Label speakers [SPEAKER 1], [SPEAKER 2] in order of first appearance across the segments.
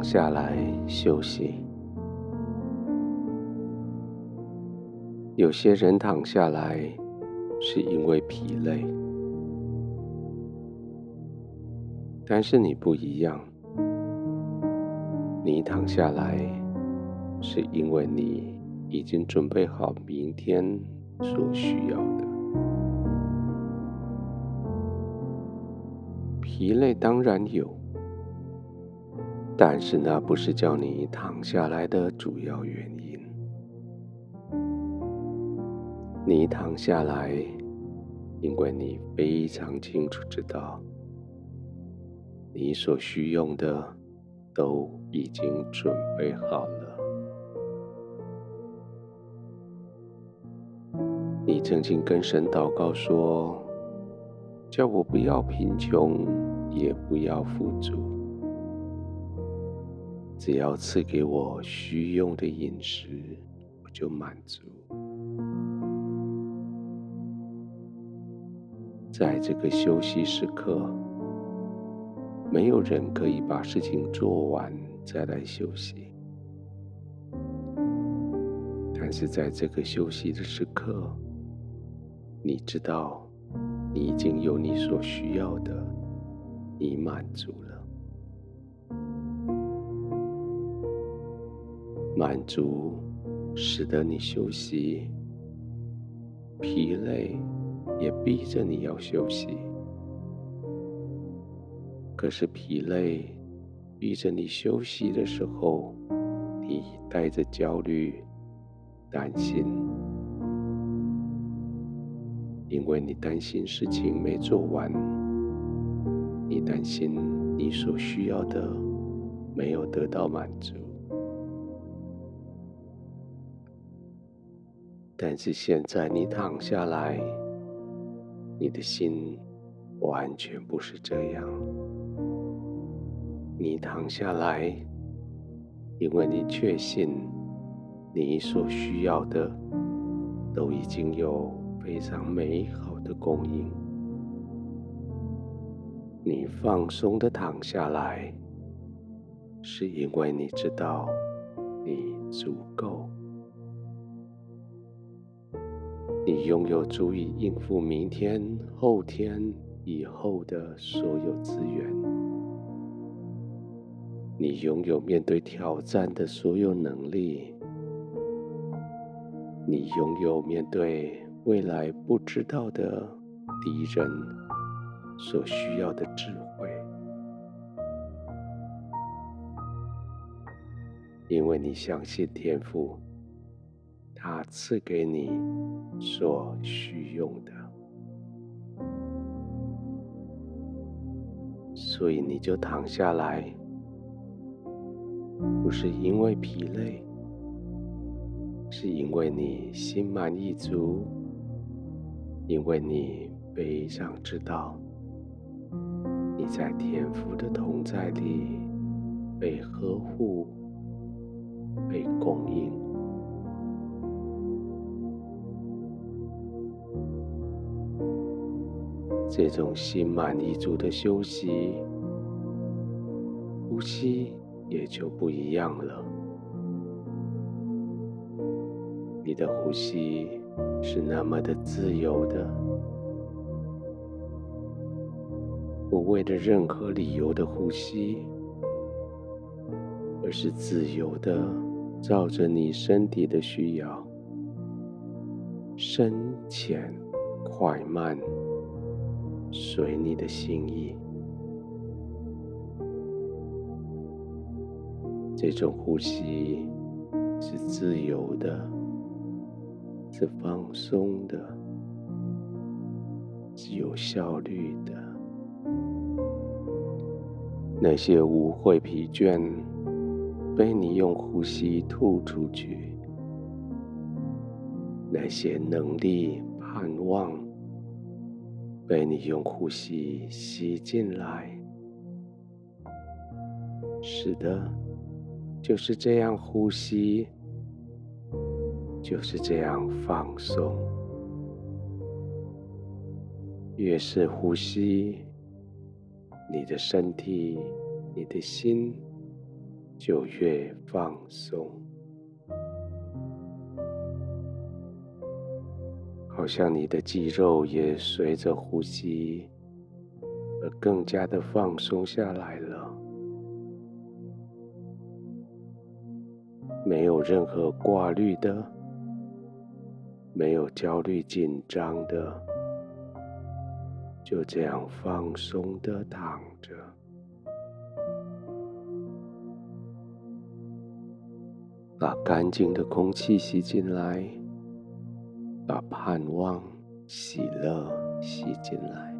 [SPEAKER 1] 躺下来休息。有些人躺下来是因为疲累，但是你不一样。你躺下来是因为你已经准备好明天所需要的。疲累当然有。但是那不是叫你躺下来的主要原因。你躺下来，因为你非常清楚知道，你所需用的都已经准备好了。你曾经跟神祷告说：“叫我不要贫穷，也不要富足。”只要赐给我需用的饮食，我就满足。在这个休息时刻，没有人可以把事情做完再来休息。但是在这个休息的时刻，你知道，你已经有你所需要的，你满足了。满足使得你休息，疲累也逼着你要休息。可是疲累逼着你休息的时候，你带着焦虑、担心，因为你担心事情没做完，你担心你所需要的没有得到满足。但是现在你躺下来，你的心完全不是这样。你躺下来，因为你确信你所需要的都已经有非常美好的供应。你放松的躺下来，是因为你知道你足够。你拥有足以应付明天、后天、以后的所有资源。你拥有面对挑战的所有能力。你拥有面对未来不知道的敌人所需要的智慧。因为你相信天赋。他赐给你所需用的，所以你就躺下来，不是因为疲累，是因为你心满意足，因为你非常知道你在天父的同在里被呵护、被供应。这种心满意足的休息，呼吸也就不一样了。你的呼吸是那么的自由的，不为了任何理由的呼吸，而是自由的，照着你身体的需要，深浅快慢。随你的心意，这种呼吸是自由的，是放松的，是有效率的。那些污秽疲倦被你用呼吸吐出去，那些能力盼望。被你用呼吸吸进来，是的，就是这样呼吸，就是这样放松。越是呼吸，你的身体、你的心就越放松，好像你的肌肉也随着呼吸而更加的放松下来了，没有任何挂虑的，没有焦虑紧张的，就这样放松的躺着。把干净的空气吸进来，把盼望、喜乐吸进来，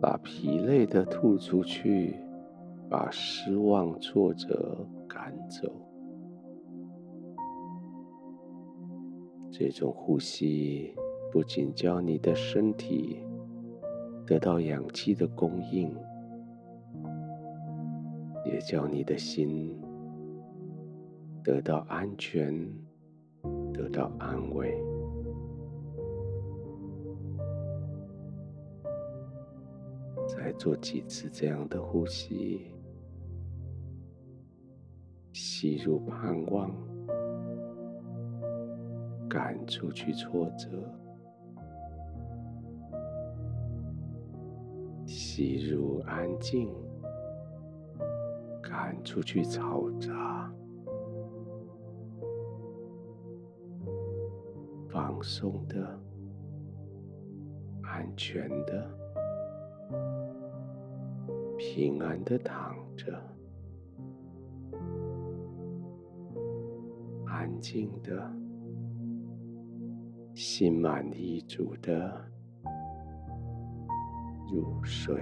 [SPEAKER 1] 把疲累的吐出去，把失望、挫折赶走。这种呼吸不仅叫你的身体得到氧气的供应。也叫你的心得到安全，到安慰。再做几次这样的呼吸，吸入盼望，赶出去挫折，吸入安静。赶出去嘈杂，放松的、安全的、平安的躺着，安静的、心满意足的入睡。